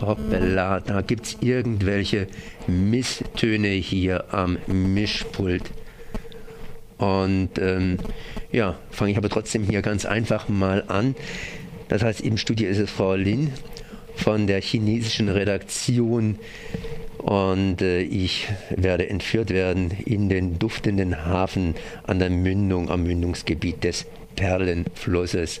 Hoppala, da gibt es irgendwelche Misstöne hier am Mischpult. Und ähm, ja, fange ich aber trotzdem hier ganz einfach mal an. Das heißt, im Studio ist es Frau Lin von der chinesischen Redaktion und äh, ich werde entführt werden in den duftenden Hafen an der Mündung, am Mündungsgebiet des Perlenflusses.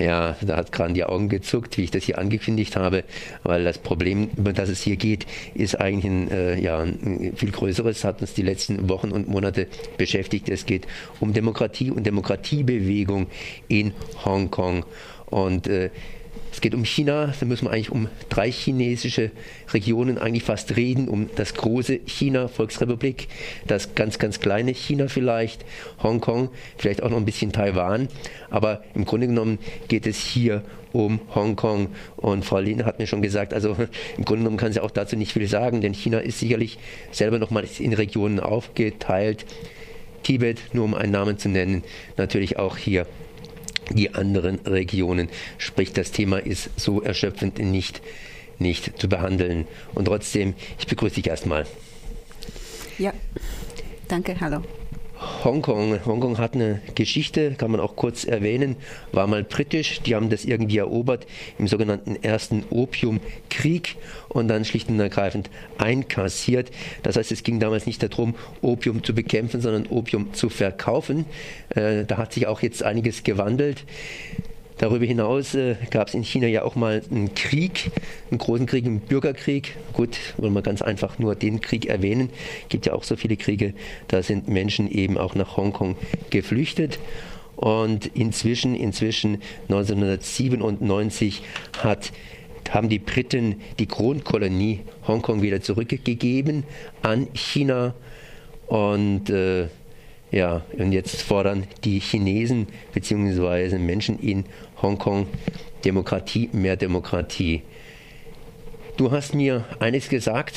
Ja, da hat gerade die Augen gezuckt, wie ich das hier angekündigt habe, weil das Problem, über das es hier geht, ist eigentlich ein, äh, ja, ein viel größeres, hat uns die letzten Wochen und Monate beschäftigt. Es geht um Demokratie und Demokratiebewegung in Hongkong. Und äh, es geht um China, da müssen wir eigentlich um drei chinesische Regionen eigentlich fast reden, um das große China, Volksrepublik, das ganz, ganz kleine China vielleicht, Hongkong, vielleicht auch noch ein bisschen Taiwan. Aber im Grunde genommen geht es hier um Hongkong. Und Frau Lehne hat mir schon gesagt, also im Grunde genommen kann sie auch dazu nicht viel sagen, denn China ist sicherlich selber nochmal in Regionen aufgeteilt. Tibet, nur um einen Namen zu nennen, natürlich auch hier die anderen Regionen. Sprich, das Thema ist so erschöpfend nicht, nicht zu behandeln. Und trotzdem, ich begrüße dich erstmal. Ja, danke, hallo. Hongkong. Hongkong hat eine Geschichte, kann man auch kurz erwähnen, war mal britisch, die haben das irgendwie erobert im sogenannten ersten Opiumkrieg und dann schlicht und ergreifend einkassiert. Das heißt, es ging damals nicht darum, Opium zu bekämpfen, sondern Opium zu verkaufen. Äh, da hat sich auch jetzt einiges gewandelt. Darüber hinaus äh, gab es in China ja auch mal einen Krieg, einen großen Krieg, einen Bürgerkrieg. Gut, wollen wir ganz einfach nur den Krieg erwähnen. Es gibt ja auch so viele Kriege, da sind Menschen eben auch nach Hongkong geflüchtet. Und inzwischen, inzwischen 1997 hat haben die Briten die Kronkolonie Hongkong wieder zurückgegeben an China. Und äh, ja, und jetzt fordern die Chinesen bzw. Menschen in Hongkong Demokratie, mehr Demokratie. Du hast mir eines gesagt,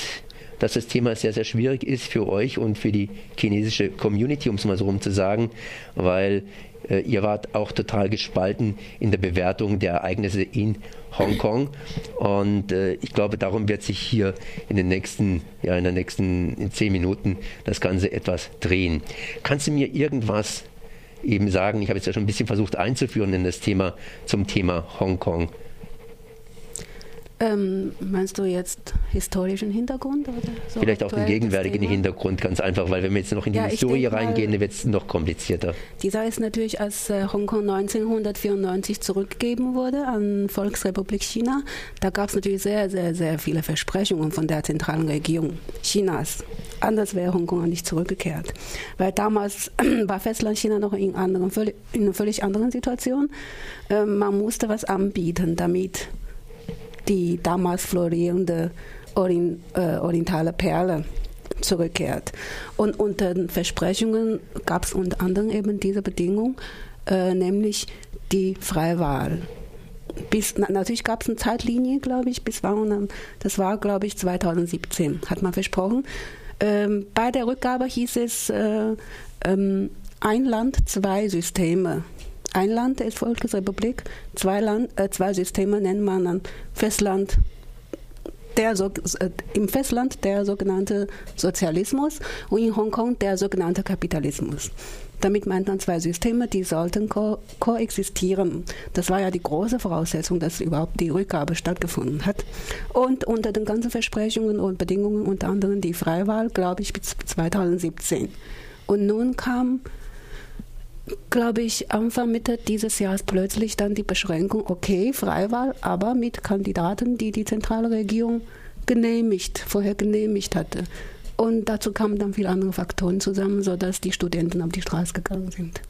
dass das Thema sehr, sehr schwierig ist für euch und für die chinesische Community, um es mal so rum zu sagen, weil äh, ihr wart auch total gespalten in der Bewertung der Ereignisse in Hongkong. Und äh, ich glaube, darum wird sich hier in den nächsten, ja, in den nächsten zehn Minuten das Ganze etwas drehen. Kannst du mir irgendwas eben sagen? Ich habe jetzt ja schon ein bisschen versucht einzuführen in das Thema zum Thema Hongkong. Ähm, meinst du jetzt historischen Hintergrund? Oder so Vielleicht auch den gegenwärtigen Hintergrund, ganz einfach, weil wenn wir jetzt noch in die ja, Historie reingehen, dann wird es noch komplizierter. Die Sache ist natürlich, als äh, Hongkong 1994 zurückgegeben wurde an Volksrepublik China, da gab es natürlich sehr, sehr, sehr viele Versprechungen von der zentralen Regierung Chinas. Anders wäre Hongkong nicht zurückgekehrt. Weil damals war Festland China noch in, anderen, in einer völlig anderen Situation. Ähm, man musste was anbieten, damit die damals florierende Orient, äh, orientale Perle zurückkehrt. Und unter den Versprechungen gab es unter anderem eben diese Bedingung, äh, nämlich die Freiwahl. Bis, na, natürlich gab es eine Zeitlinie, glaube ich, bis wann, das war, glaube ich, 2017, hat man versprochen. Ähm, bei der Rückgabe hieß es äh, ähm, ein Land, zwei Systeme ein Land ist Volksrepublik, zwei, Land, äh, zwei Systeme nennt man dann Festland. Der, äh, Im Festland der sogenannte Sozialismus und in Hongkong der sogenannte Kapitalismus. Damit meint man zwei Systeme, die sollten ko koexistieren. Das war ja die große Voraussetzung, dass überhaupt die Rückgabe stattgefunden hat. Und unter den ganzen Versprechungen und Bedingungen, unter anderem die Freiwahl, glaube ich, bis 2017. Und nun kam glaube ich, Anfang Mitte dieses Jahres plötzlich dann die Beschränkung, okay, Freiwahl, aber mit Kandidaten, die die zentrale Regierung genehmigt, vorher genehmigt hatte. Und dazu kamen dann viele andere Faktoren zusammen, sodass die Studenten auf die Straße gegangen sind.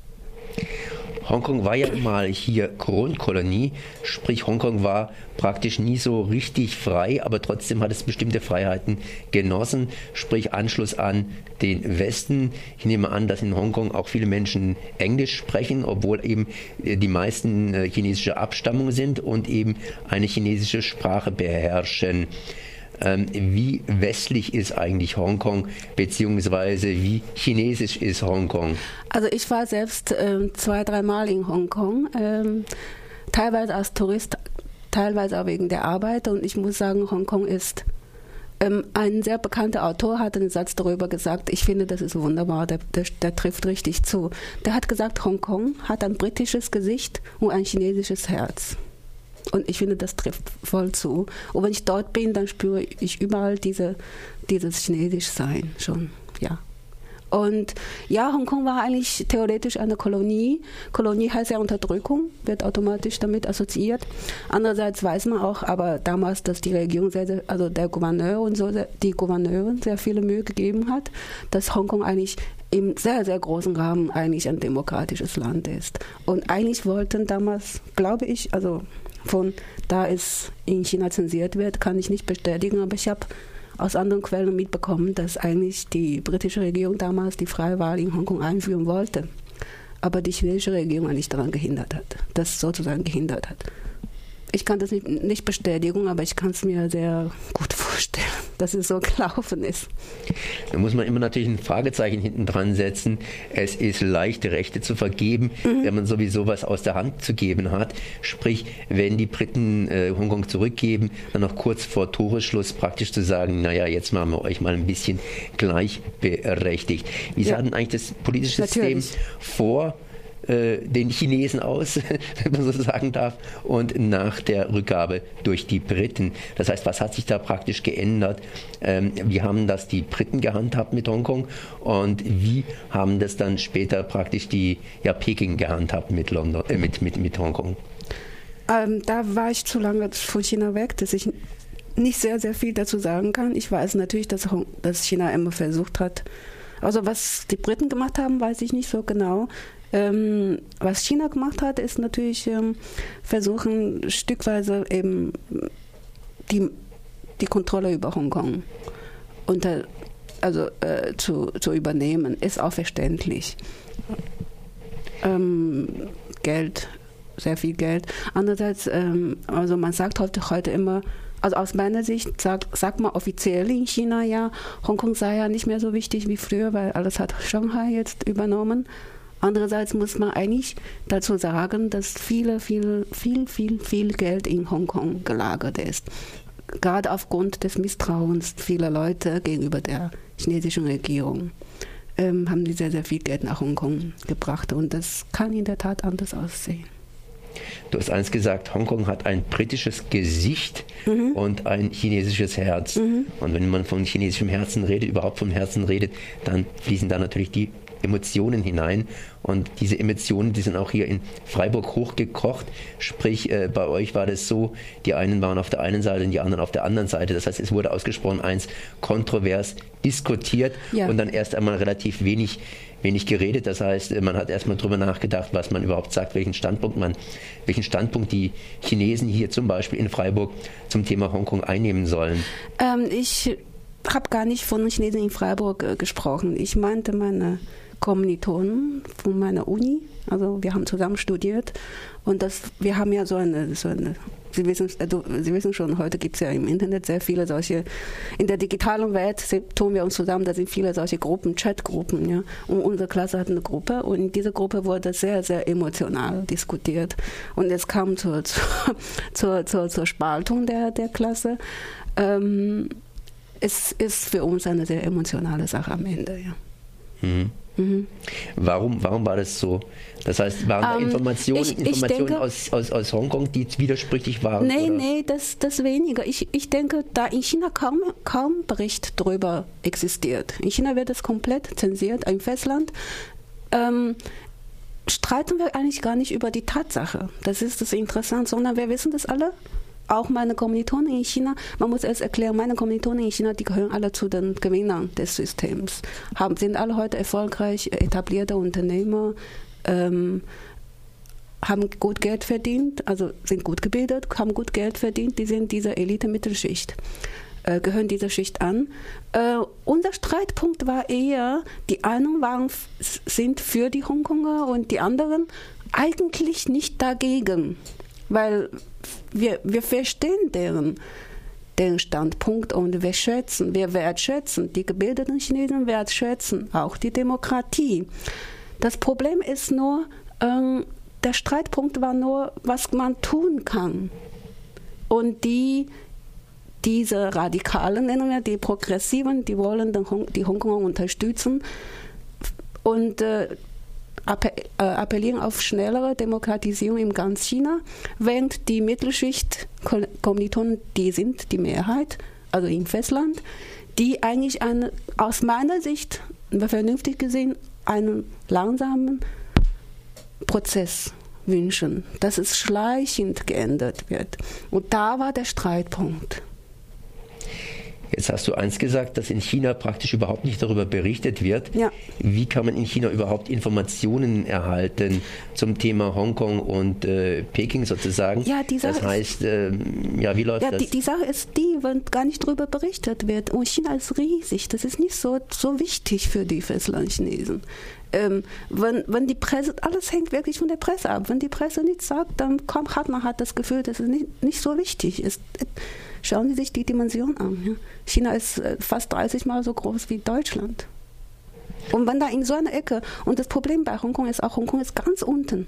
Hongkong war ja mal hier Kronkolonie, sprich Hongkong war praktisch nie so richtig frei, aber trotzdem hat es bestimmte Freiheiten genossen, sprich Anschluss an den Westen. Ich nehme an, dass in Hongkong auch viele Menschen Englisch sprechen, obwohl eben äh, die meisten äh, chinesische Abstammung sind und eben eine chinesische Sprache beherrschen. Ähm, wie westlich ist eigentlich Hongkong, beziehungsweise wie chinesisch ist Hongkong? Also ich war selbst ähm, zwei, dreimal in Hongkong, ähm, teilweise als Tourist teilweise auch wegen der Arbeit. Und ich muss sagen, Hongkong ist ähm, ein sehr bekannter Autor hat einen Satz darüber gesagt, ich finde, das ist wunderbar, der, der, der trifft richtig zu. Der hat gesagt, Hongkong hat ein britisches Gesicht und ein chinesisches Herz. Und ich finde, das trifft voll zu. Und wenn ich dort bin, dann spüre ich überall diese, dieses Chinesisch-Sein schon, ja. Und ja, Hongkong war eigentlich theoretisch eine Kolonie. Kolonie heißt ja Unterdrückung, wird automatisch damit assoziiert. Andererseits weiß man auch, aber damals, dass die Regierung, sehr, sehr, also der Gouverneur und so, die Gouverneurin sehr viele Mühe gegeben hat, dass Hongkong eigentlich im sehr, sehr großen Rahmen eigentlich ein demokratisches Land ist. Und eigentlich wollten damals, glaube ich, also von da es in China zensiert wird, kann ich nicht bestätigen, aber ich habe aus anderen Quellen mitbekommen, dass eigentlich die britische Regierung damals die freie Wahl in Hongkong einführen wollte, aber die chinesische Regierung eigentlich daran gehindert hat, das sozusagen gehindert hat. Ich kann das nicht, nicht bestätigen, aber ich kann es mir sehr gut vorstellen, dass es so gelaufen ist. Da muss man immer natürlich ein Fragezeichen hinten dran setzen. Es ist leicht, Rechte zu vergeben, mhm. wenn man sowieso was aus der Hand zu geben hat. Sprich, wenn die Briten äh, Hongkong zurückgeben, dann noch kurz vor Toreschluss praktisch zu sagen, naja, jetzt machen wir euch mal ein bisschen gleichberechtigt. Wie ja. sah denn eigentlich das politische Natürlich. System vor den Chinesen aus, wenn man so sagen darf, und nach der Rückgabe durch die Briten. Das heißt, was hat sich da praktisch geändert? Ähm, wie haben das die Briten gehandhabt mit Hongkong und wie haben das dann später praktisch die ja, Peking gehandhabt mit, London, äh, mit, mit, mit Hongkong? Ähm, da war ich zu lange von China weg, dass ich nicht sehr, sehr viel dazu sagen kann. Ich weiß natürlich, dass, dass China immer versucht hat, also was die Briten gemacht haben, weiß ich nicht so genau. Ähm, was China gemacht hat, ist natürlich ähm, versuchen, stückweise eben die, die Kontrolle über Hongkong unter, also, äh, zu, zu übernehmen. Ist auch verständlich. Ähm, Geld, sehr viel Geld. Andererseits, ähm, also man sagt heute, heute immer, also aus meiner Sicht sagt, sagt man offiziell in China ja, Hongkong sei ja nicht mehr so wichtig wie früher, weil alles hat Shanghai jetzt übernommen. Andererseits muss man eigentlich dazu sagen, dass viele, viel, viel, viel, viel Geld in Hongkong gelagert ist. Gerade aufgrund des Misstrauens vieler Leute gegenüber der chinesischen Regierung ähm, haben die sehr, sehr viel Geld nach Hongkong gebracht. Und das kann in der Tat anders aussehen. Du hast eins gesagt, Hongkong hat ein britisches Gesicht mhm. und ein chinesisches Herz. Mhm. Und wenn man von chinesischem Herzen redet, überhaupt vom Herzen redet, dann fließen da natürlich die Emotionen hinein. Und diese Emotionen, die sind auch hier in Freiburg hochgekocht. Sprich, äh, bei euch war das so, die einen waren auf der einen Seite und die anderen auf der anderen Seite. Das heißt, es wurde ausgesprochen eins kontrovers diskutiert ja. und dann erst einmal relativ wenig wenig geredet. Das heißt, man hat erstmal darüber nachgedacht, was man überhaupt sagt, welchen Standpunkt man, welchen Standpunkt die Chinesen hier zum Beispiel in Freiburg zum Thema Hongkong einnehmen sollen. Ähm, ich habe gar nicht von Chinesen in Freiburg äh, gesprochen. Ich meinte meine Kommilitonen von meiner Uni. Also wir haben zusammen studiert und das, wir haben ja so eine, so eine Sie wissen, äh, Sie wissen schon, heute gibt es ja im Internet sehr viele solche, in der digitalen Welt tun wir uns zusammen, da sind viele solche Gruppen, Chatgruppen. Ja? Und unsere Klasse hat eine Gruppe und in dieser Gruppe wurde sehr, sehr emotional diskutiert. Und es kam zur, zur, zur, zur Spaltung der, der Klasse. Ähm, es ist für uns eine sehr emotionale Sache am Ende. Ja. Mhm. Mhm. Warum, warum war das so? Das heißt, waren da ähm, Informationen, ich, ich Informationen denke, aus, aus, aus Hongkong, die widersprüchlich waren? Nein, nee, das, das weniger. Ich, ich denke, da in China kaum, kaum Bericht darüber existiert. In China wird es komplett zensiert, ein Festland. Ähm, streiten wir eigentlich gar nicht über die Tatsache. Das ist das Interessante, sondern wir wissen das alle auch meine Kommilitonen in China, man muss erst erklären, meine Kommilitonen in China, die gehören alle zu den Gewinnern des Systems, haben, sind alle heute erfolgreich etablierte Unternehmer, ähm, haben gut Geld verdient, also sind gut gebildet, haben gut Geld verdient, die sind dieser Elite-Mittelschicht äh, gehören dieser Schicht an. Äh, unser Streitpunkt war eher, die einen waren, sind für die Hongkonger und die anderen eigentlich nicht dagegen weil wir, wir verstehen deren, deren Standpunkt und wir schätzen, wir wertschätzen, die gebildeten Chinesen wertschätzen auch die Demokratie. Das Problem ist nur, ähm, der Streitpunkt war nur, was man tun kann. Und die, diese Radikalen, nennen wir die Progressiven, die wollen die Hongkonger unterstützen und äh, appellieren auf schnellere Demokratisierung in ganz China, während die Mittelschicht Kommilitonen, die sind die Mehrheit, also im Festland, die eigentlich eine, aus meiner Sicht, vernünftig gesehen, einen langsamen Prozess wünschen, dass es schleichend geändert wird. Und da war der Streitpunkt. Jetzt hast du eins gesagt, dass in China praktisch überhaupt nicht darüber berichtet wird. Ja. Wie kann man in China überhaupt Informationen erhalten zum Thema Hongkong und äh, Peking sozusagen? Ja, die Sache das heißt, äh, ja, wie läuft ja, das? Die, die Sache ist die, wenn gar nicht darüber berichtet wird. Und China ist riesig. Das ist nicht so, so wichtig für die Festlandchinesen. Ähm, wenn, wenn die Presse, alles hängt wirklich von der Presse ab. Wenn die Presse nichts sagt, dann kommt, hat man halt das Gefühl, dass es nicht, nicht so wichtig ist. Schauen Sie sich die Dimension an. Ja. China ist äh, fast 30 Mal so groß wie Deutschland. Und wenn da in so einer Ecke, und das Problem bei Hongkong ist auch, Hongkong ist ganz unten.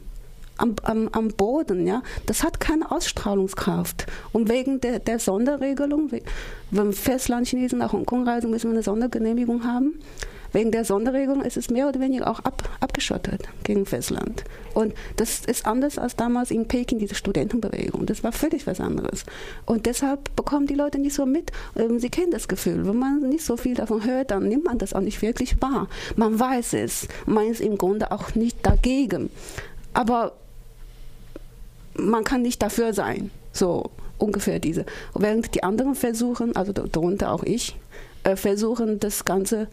Am, am, am Boden, ja, das hat keine Ausstrahlungskraft. Und wegen der, der Sonderregelung, wenn Festlandchinesen nach Hongkong reisen, müssen wir eine Sondergenehmigung haben. Wegen der Sonderregelung ist es mehr oder weniger auch ab, abgeschottet gegen Festland. Und das ist anders als damals in Peking, diese Studentenbewegung. Das war völlig was anderes. Und deshalb bekommen die Leute nicht so mit. Ähm, sie kennen das Gefühl. Wenn man nicht so viel davon hört, dann nimmt man das auch nicht wirklich wahr. Man weiß es. Man ist im Grunde auch nicht dagegen. Aber man kann nicht dafür sein. So ungefähr diese. Während die anderen versuchen, also darunter auch ich, äh, versuchen das Ganze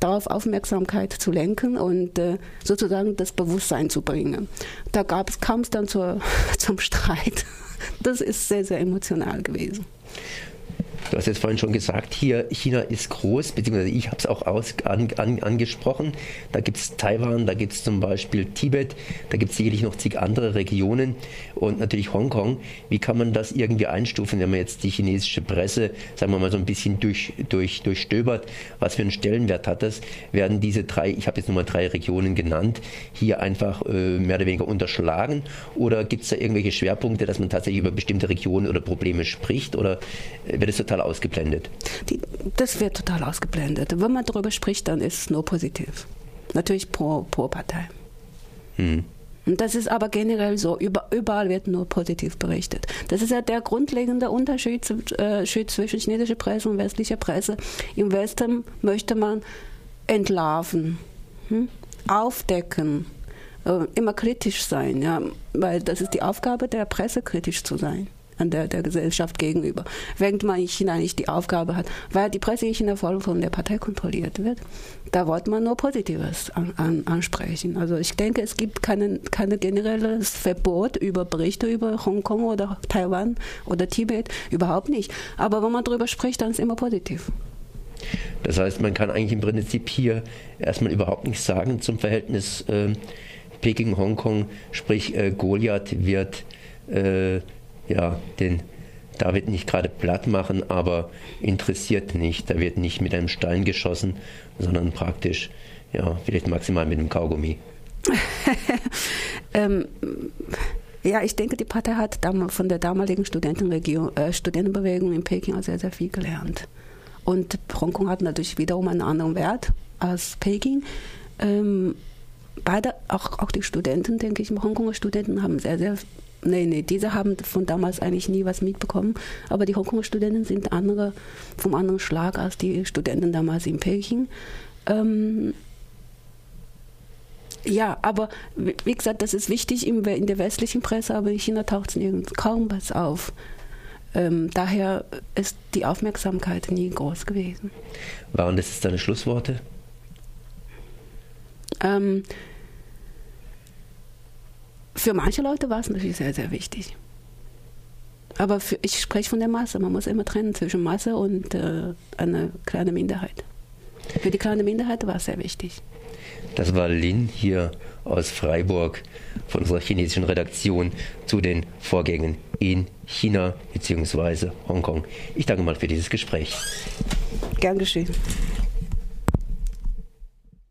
darauf Aufmerksamkeit zu lenken und äh, sozusagen das Bewusstsein zu bringen. Da kam es dann zur, zum Streit. Das ist sehr, sehr emotional gewesen. Du hast jetzt vorhin schon gesagt, hier China ist groß, beziehungsweise ich habe es auch aus, an, an, angesprochen. Da gibt es Taiwan, da gibt es zum Beispiel Tibet, da gibt es sicherlich noch zig andere Regionen und natürlich Hongkong. Wie kann man das irgendwie einstufen, wenn man jetzt die chinesische Presse, sagen wir mal, so ein bisschen durch, durch, durchstöbert? Was für einen Stellenwert hat das? Werden diese drei, ich habe jetzt nur mal drei Regionen genannt, hier einfach äh, mehr oder weniger unterschlagen? Oder gibt es da irgendwelche Schwerpunkte, dass man tatsächlich über bestimmte Regionen oder Probleme spricht? Oder äh, wird es total total ausgeblendet. Die, das wird total ausgeblendet. Wenn man darüber spricht, dann ist es nur positiv. Natürlich pro, pro Partei. Hm. Und das ist aber generell so. überall wird nur positiv berichtet. Das ist ja der grundlegende Unterschied äh, zwischen chinesischer Presse und westlicher Presse. Im Westen möchte man entlarven, hm? aufdecken, äh, immer kritisch sein, ja, weil das ist die Aufgabe der Presse, kritisch zu sein an der, der Gesellschaft gegenüber. Während man in China nicht die Aufgabe hat, weil die Presse in China voll von der Partei kontrolliert wird, da wollte man nur Positives an, an, ansprechen. Also ich denke, es gibt kein keine generelles Verbot über Berichte über Hongkong oder Taiwan oder Tibet, überhaupt nicht. Aber wenn man darüber spricht, dann ist es immer positiv. Das heißt, man kann eigentlich im Prinzip hier erstmal überhaupt nichts sagen zum Verhältnis äh, Peking-Hongkong, sprich äh, Goliath wird äh, ja, den David nicht gerade platt machen, aber interessiert nicht. Da wird nicht mit einem Stein geschossen, sondern praktisch, ja, vielleicht maximal mit einem Kaugummi. ähm, ja, ich denke, die Partei hat von der damaligen Studentenregion, äh, Studentenbewegung in Peking auch sehr, sehr viel gelernt. Und Hongkong hat natürlich wiederum einen anderen Wert als Peking. Ähm, beide, auch, auch die Studenten, denke ich, Hongkonger Studenten haben sehr, sehr Nee, nee, diese haben von damals eigentlich nie was mitbekommen. Aber die Hongkonger Studenten sind andere, vom anderen Schlag als die Studenten damals in Peking. Ähm, ja, aber wie gesagt, das ist wichtig in der westlichen Presse, aber in China taucht es kaum was auf. Ähm, daher ist die Aufmerksamkeit nie groß gewesen. Waren das jetzt deine Schlussworte? Ähm, für manche Leute war es natürlich sehr, sehr wichtig. Aber für, ich spreche von der Masse. Man muss immer trennen zwischen Masse und äh, einer kleinen Minderheit. Für die kleine Minderheit war es sehr wichtig. Das war Lin hier aus Freiburg von unserer chinesischen Redaktion zu den Vorgängen in China bzw. Hongkong. Ich danke mal für dieses Gespräch. Gern geschehen.